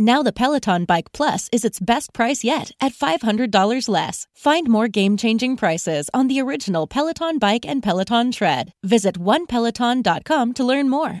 Now the Peloton Bike Plus is its best price yet at $500 less. Find more game-changing prices on the original Peloton Bike and Peloton Tread. Visit onepeloton.com to learn more.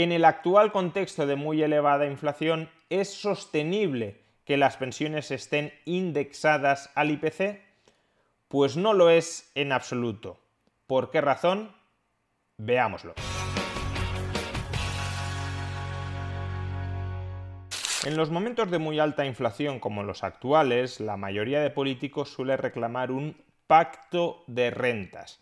En el actual contexto de muy elevada inflación, ¿es sostenible que las pensiones estén indexadas al IPC? Pues no lo es en absoluto. ¿Por qué razón? Veámoslo. En los momentos de muy alta inflación como los actuales, la mayoría de políticos suele reclamar un pacto de rentas.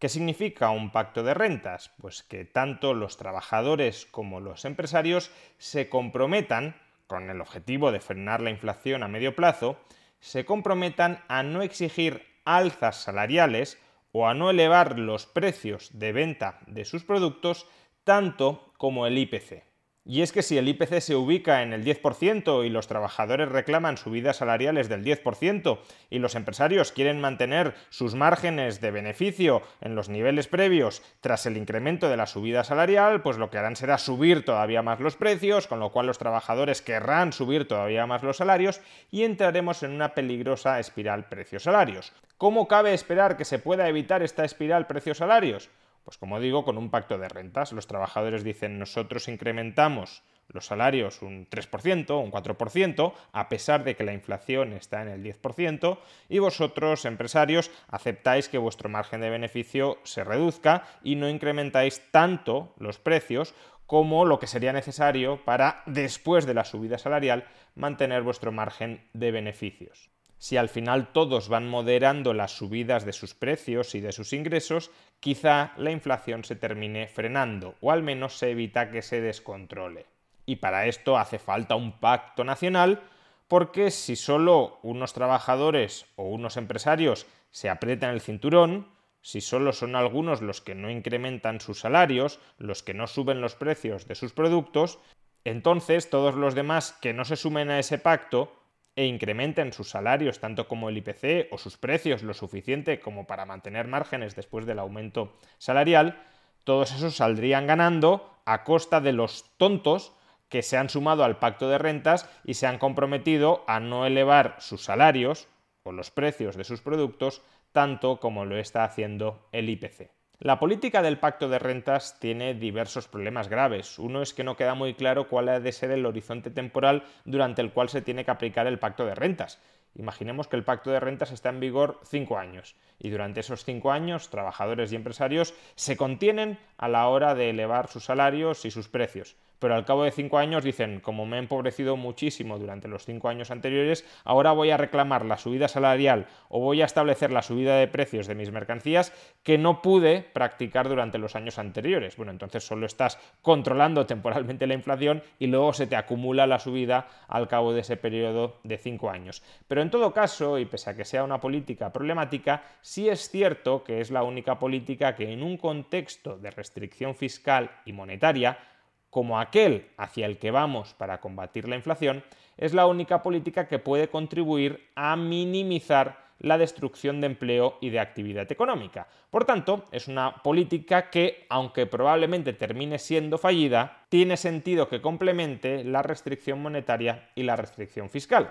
¿Qué significa un pacto de rentas? Pues que tanto los trabajadores como los empresarios se comprometan, con el objetivo de frenar la inflación a medio plazo, se comprometan a no exigir alzas salariales o a no elevar los precios de venta de sus productos tanto como el IPC. Y es que si el IPC se ubica en el 10% y los trabajadores reclaman subidas salariales del 10% y los empresarios quieren mantener sus márgenes de beneficio en los niveles previos tras el incremento de la subida salarial, pues lo que harán será subir todavía más los precios, con lo cual los trabajadores querrán subir todavía más los salarios y entraremos en una peligrosa espiral precios-salarios. ¿Cómo cabe esperar que se pueda evitar esta espiral precios-salarios? Pues como digo, con un pacto de rentas. Los trabajadores dicen nosotros incrementamos los salarios un 3%, un 4%, a pesar de que la inflación está en el 10%, y vosotros, empresarios, aceptáis que vuestro margen de beneficio se reduzca y no incrementáis tanto los precios como lo que sería necesario para, después de la subida salarial, mantener vuestro margen de beneficios si al final todos van moderando las subidas de sus precios y de sus ingresos, quizá la inflación se termine frenando o al menos se evita que se descontrole. Y para esto hace falta un pacto nacional porque si solo unos trabajadores o unos empresarios se aprietan el cinturón, si solo son algunos los que no incrementan sus salarios, los que no suben los precios de sus productos, entonces todos los demás que no se sumen a ese pacto e incrementen sus salarios tanto como el IPC o sus precios lo suficiente como para mantener márgenes después del aumento salarial, todos esos saldrían ganando a costa de los tontos que se han sumado al pacto de rentas y se han comprometido a no elevar sus salarios o los precios de sus productos tanto como lo está haciendo el IPC. La política del pacto de rentas tiene diversos problemas graves. Uno es que no queda muy claro cuál ha de ser el horizonte temporal durante el cual se tiene que aplicar el pacto de rentas. Imaginemos que el pacto de rentas está en vigor cinco años y durante esos cinco años trabajadores y empresarios se contienen a la hora de elevar sus salarios y sus precios pero al cabo de cinco años dicen, como me he empobrecido muchísimo durante los cinco años anteriores, ahora voy a reclamar la subida salarial o voy a establecer la subida de precios de mis mercancías que no pude practicar durante los años anteriores. Bueno, entonces solo estás controlando temporalmente la inflación y luego se te acumula la subida al cabo de ese periodo de cinco años. Pero en todo caso, y pese a que sea una política problemática, sí es cierto que es la única política que en un contexto de restricción fiscal y monetaria como aquel hacia el que vamos para combatir la inflación, es la única política que puede contribuir a minimizar la destrucción de empleo y de actividad económica. Por tanto, es una política que, aunque probablemente termine siendo fallida, tiene sentido que complemente la restricción monetaria y la restricción fiscal.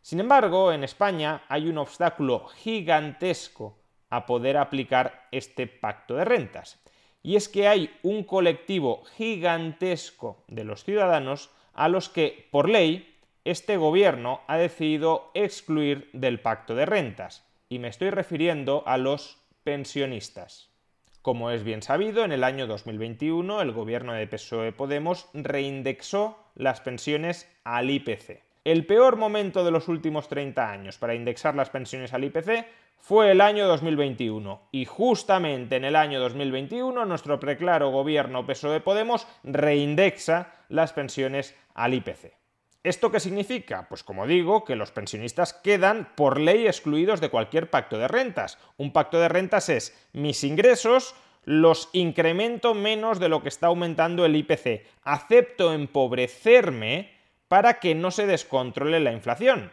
Sin embargo, en España hay un obstáculo gigantesco a poder aplicar este pacto de rentas y es que hay un colectivo gigantesco de los ciudadanos a los que, por ley, este gobierno ha decidido excluir del pacto de rentas, y me estoy refiriendo a los pensionistas. Como es bien sabido, en el año 2021 el gobierno de PSOE Podemos reindexó las pensiones al IPC. El peor momento de los últimos 30 años para indexar las pensiones al IPC fue el año 2021 y justamente en el año 2021 nuestro preclaro gobierno PSOE Podemos reindexa las pensiones al IPC. ¿Esto qué significa? Pues como digo, que los pensionistas quedan por ley excluidos de cualquier pacto de rentas. Un pacto de rentas es mis ingresos los incremento menos de lo que está aumentando el IPC. Acepto empobrecerme para que no se descontrole la inflación.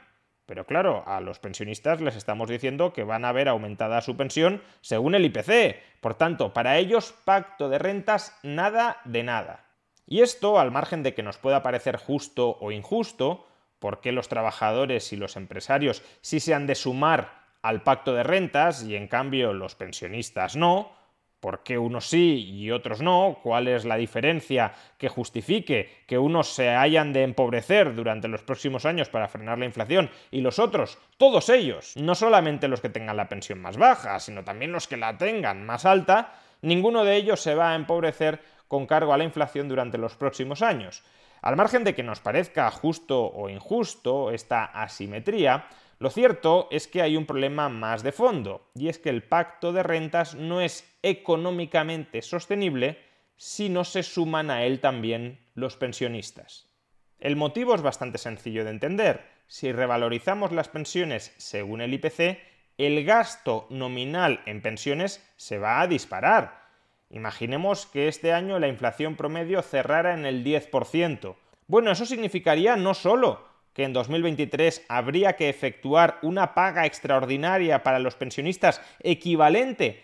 Pero claro, a los pensionistas les estamos diciendo que van a ver aumentada su pensión según el IPC. Por tanto, para ellos pacto de rentas nada de nada. Y esto, al margen de que nos pueda parecer justo o injusto, porque los trabajadores y los empresarios sí se han de sumar al pacto de rentas y en cambio los pensionistas no, ¿Por qué unos sí y otros no? ¿Cuál es la diferencia que justifique que unos se hayan de empobrecer durante los próximos años para frenar la inflación y los otros, todos ellos, no solamente los que tengan la pensión más baja, sino también los que la tengan más alta, ninguno de ellos se va a empobrecer con cargo a la inflación durante los próximos años. Al margen de que nos parezca justo o injusto esta asimetría, lo cierto es que hay un problema más de fondo, y es que el pacto de rentas no es económicamente sostenible si no se suman a él también los pensionistas. El motivo es bastante sencillo de entender. Si revalorizamos las pensiones según el IPC, el gasto nominal en pensiones se va a disparar. Imaginemos que este año la inflación promedio cerrara en el 10%. Bueno, eso significaría no solo que en 2023 habría que efectuar una paga extraordinaria para los pensionistas equivalente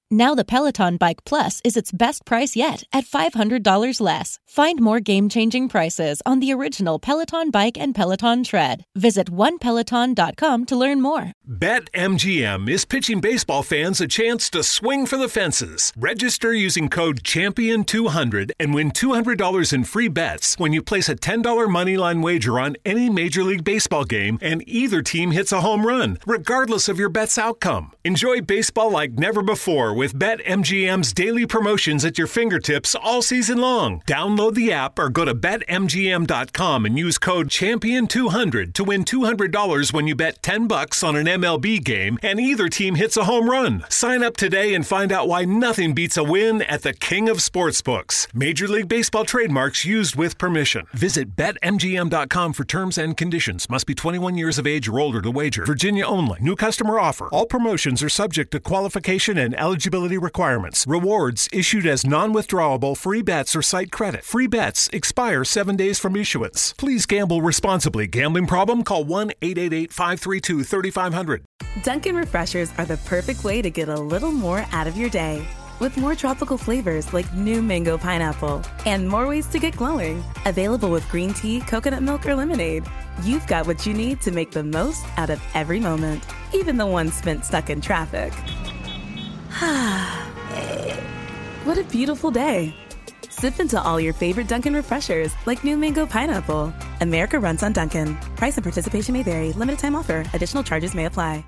Now the Peloton Bike Plus is its best price yet at $500 less. Find more game-changing prices on the original Peloton Bike and Peloton Tread. Visit onepeloton.com to learn more. BetMGM is pitching baseball fans a chance to swing for the fences. Register using code Champion200 and win $200 in free bets when you place a $10 moneyline wager on any Major League Baseball game and either team hits a home run, regardless of your bet's outcome. Enjoy baseball like never before with BetMGM's daily promotions at your fingertips all season long. Download the app or go to BetMGM.com and use code Champion200 to win $200 when you bet 10 bucks on an MLB game and either team hits a home run. Sign up today and find out why nothing beats a win at the King of Sportsbooks. Major League Baseball trademarks used with permission. Visit BetMGM.com for terms and conditions. Must be 21 years of age or older to wager. Virginia only. New customer offer. All promotions are subject to qualification and eligibility requirements. Rewards issued as non withdrawable free bets or site credit. Free bets expire seven days from issuance. Please gamble responsibly. Gambling problem? Call 1 888 532 3500. Dunkin' Refreshers are the perfect way to get a little more out of your day. With more tropical flavors like new mango pineapple and more ways to get glowing. Available with green tea, coconut milk, or lemonade. You've got what you need to make the most out of every moment, even the ones spent stuck in traffic. what a beautiful day. Sip into all your favorite Dunkin' refreshers like new mango pineapple. America runs on Dunkin'. Price and participation may vary. Limited time offer. Additional charges may apply.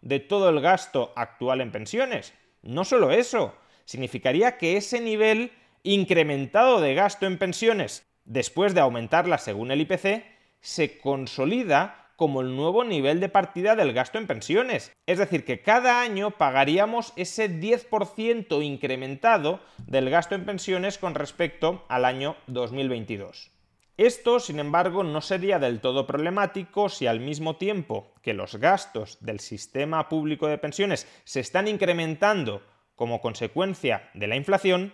de todo el gasto actual en pensiones. No solo eso, significaría que ese nivel incrementado de gasto en pensiones después de aumentarla según el IPC se consolida como el nuevo nivel de partida del gasto en pensiones. Es decir, que cada año pagaríamos ese 10% incrementado del gasto en pensiones con respecto al año 2022. Esto, sin embargo, no sería del todo problemático si al mismo tiempo que los gastos del sistema público de pensiones se están incrementando como consecuencia de la inflación,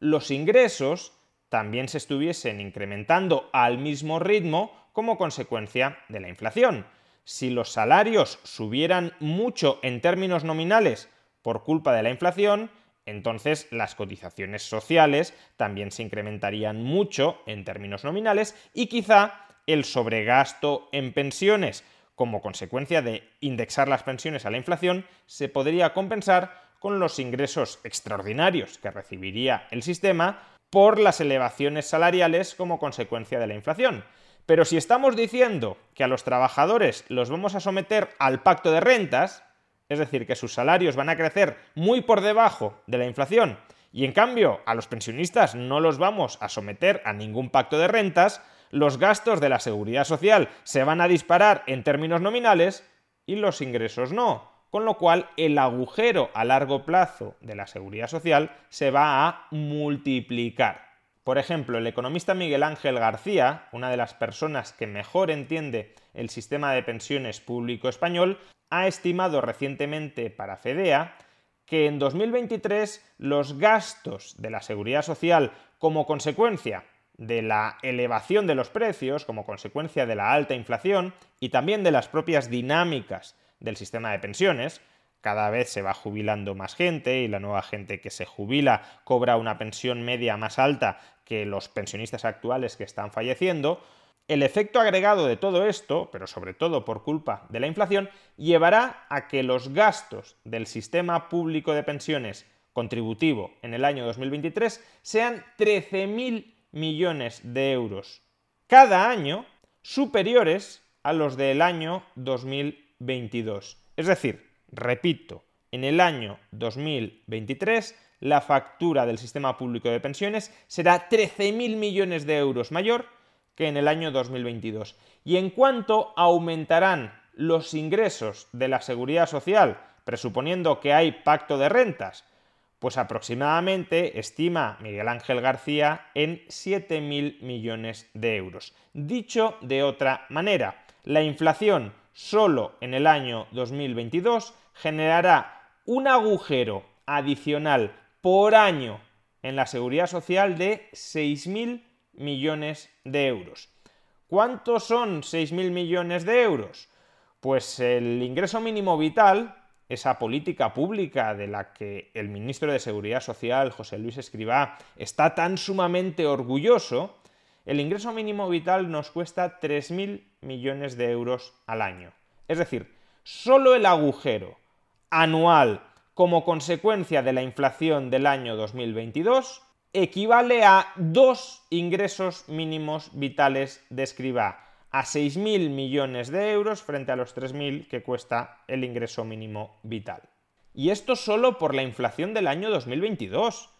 los ingresos también se estuviesen incrementando al mismo ritmo como consecuencia de la inflación. Si los salarios subieran mucho en términos nominales por culpa de la inflación, entonces las cotizaciones sociales también se incrementarían mucho en términos nominales y quizá el sobregasto en pensiones como consecuencia de indexar las pensiones a la inflación se podría compensar con los ingresos extraordinarios que recibiría el sistema por las elevaciones salariales como consecuencia de la inflación. Pero si estamos diciendo que a los trabajadores los vamos a someter al pacto de rentas, es decir, que sus salarios van a crecer muy por debajo de la inflación, y en cambio a los pensionistas no los vamos a someter a ningún pacto de rentas, los gastos de la seguridad social se van a disparar en términos nominales y los ingresos no, con lo cual el agujero a largo plazo de la seguridad social se va a multiplicar. Por ejemplo, el economista Miguel Ángel García, una de las personas que mejor entiende el sistema de pensiones público español, ha estimado recientemente para FEDEA que en 2023 los gastos de la seguridad social como consecuencia de la elevación de los precios, como consecuencia de la alta inflación y también de las propias dinámicas del sistema de pensiones, cada vez se va jubilando más gente y la nueva gente que se jubila cobra una pensión media más alta que los pensionistas actuales que están falleciendo, el efecto agregado de todo esto, pero sobre todo por culpa de la inflación, llevará a que los gastos del sistema público de pensiones contributivo en el año 2023 sean 13.000 millones de euros cada año superiores a los del año 2022. Es decir, repito, en el año 2023 la factura del sistema público de pensiones será 13.000 millones de euros mayor que en el año 2022. ¿Y en cuánto aumentarán los ingresos de la seguridad social, presuponiendo que hay pacto de rentas? Pues aproximadamente estima Miguel Ángel García en 7.000 millones de euros. Dicho de otra manera, la inflación solo en el año 2022 generará un agujero adicional por año en la seguridad social de 6.000 millones de euros. ¿Cuántos son 6.000 millones de euros? Pues el ingreso mínimo vital, esa política pública de la que el ministro de Seguridad Social, José Luis Escribá, está tan sumamente orgulloso, el ingreso mínimo vital nos cuesta 3.000 millones de euros al año. Es decir, solo el agujero anual como consecuencia de la inflación del año 2022 equivale a dos ingresos mínimos vitales de escriba, a 6.000 millones de euros frente a los 3.000 que cuesta el ingreso mínimo vital. Y esto solo por la inflación del año 2022.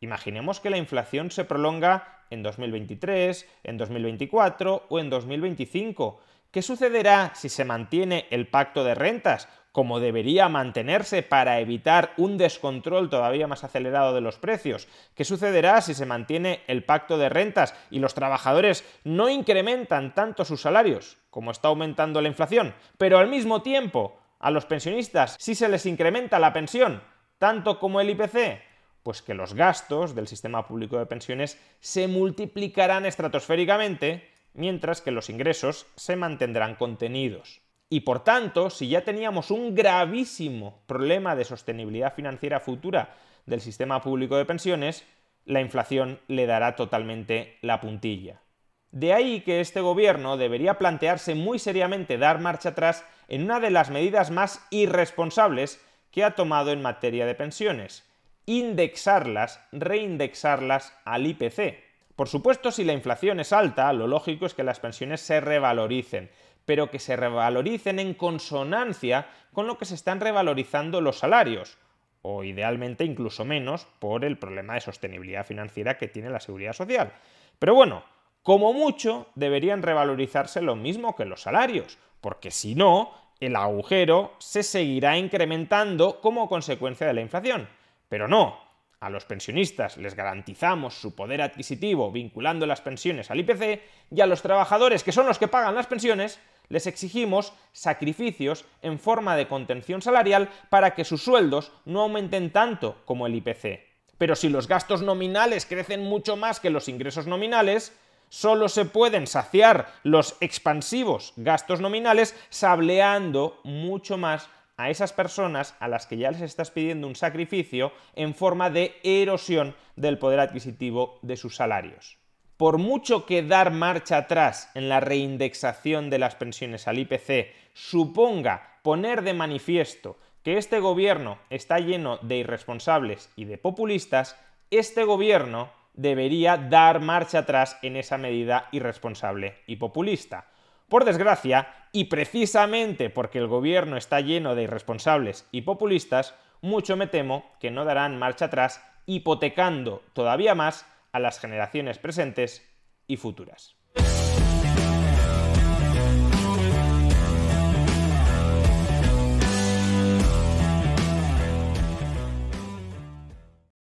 Imaginemos que la inflación se prolonga en 2023, en 2024 o en 2025. ¿Qué sucederá si se mantiene el pacto de rentas, como debería mantenerse para evitar un descontrol todavía más acelerado de los precios? ¿Qué sucederá si se mantiene el pacto de rentas y los trabajadores no incrementan tanto sus salarios, como está aumentando la inflación, pero al mismo tiempo a los pensionistas sí se les incrementa la pensión, tanto como el IPC? Pues que los gastos del sistema público de pensiones se multiplicarán estratosféricamente mientras que los ingresos se mantendrán contenidos. Y por tanto, si ya teníamos un gravísimo problema de sostenibilidad financiera futura del sistema público de pensiones, la inflación le dará totalmente la puntilla. De ahí que este gobierno debería plantearse muy seriamente dar marcha atrás en una de las medidas más irresponsables que ha tomado en materia de pensiones, indexarlas, reindexarlas al IPC. Por supuesto, si la inflación es alta, lo lógico es que las pensiones se revaloricen, pero que se revaloricen en consonancia con lo que se están revalorizando los salarios, o idealmente incluso menos por el problema de sostenibilidad financiera que tiene la seguridad social. Pero bueno, como mucho deberían revalorizarse lo mismo que los salarios, porque si no, el agujero se seguirá incrementando como consecuencia de la inflación. Pero no, a los pensionistas les garantizamos su poder adquisitivo vinculando las pensiones al IPC y a los trabajadores, que son los que pagan las pensiones, les exigimos sacrificios en forma de contención salarial para que sus sueldos no aumenten tanto como el IPC. Pero si los gastos nominales crecen mucho más que los ingresos nominales, solo se pueden saciar los expansivos gastos nominales sableando mucho más a esas personas a las que ya les estás pidiendo un sacrificio en forma de erosión del poder adquisitivo de sus salarios. Por mucho que dar marcha atrás en la reindexación de las pensiones al IPC suponga poner de manifiesto que este gobierno está lleno de irresponsables y de populistas, este gobierno debería dar marcha atrás en esa medida irresponsable y populista. Por desgracia, y precisamente porque el gobierno está lleno de irresponsables y populistas, mucho me temo que no darán marcha atrás, hipotecando todavía más a las generaciones presentes y futuras.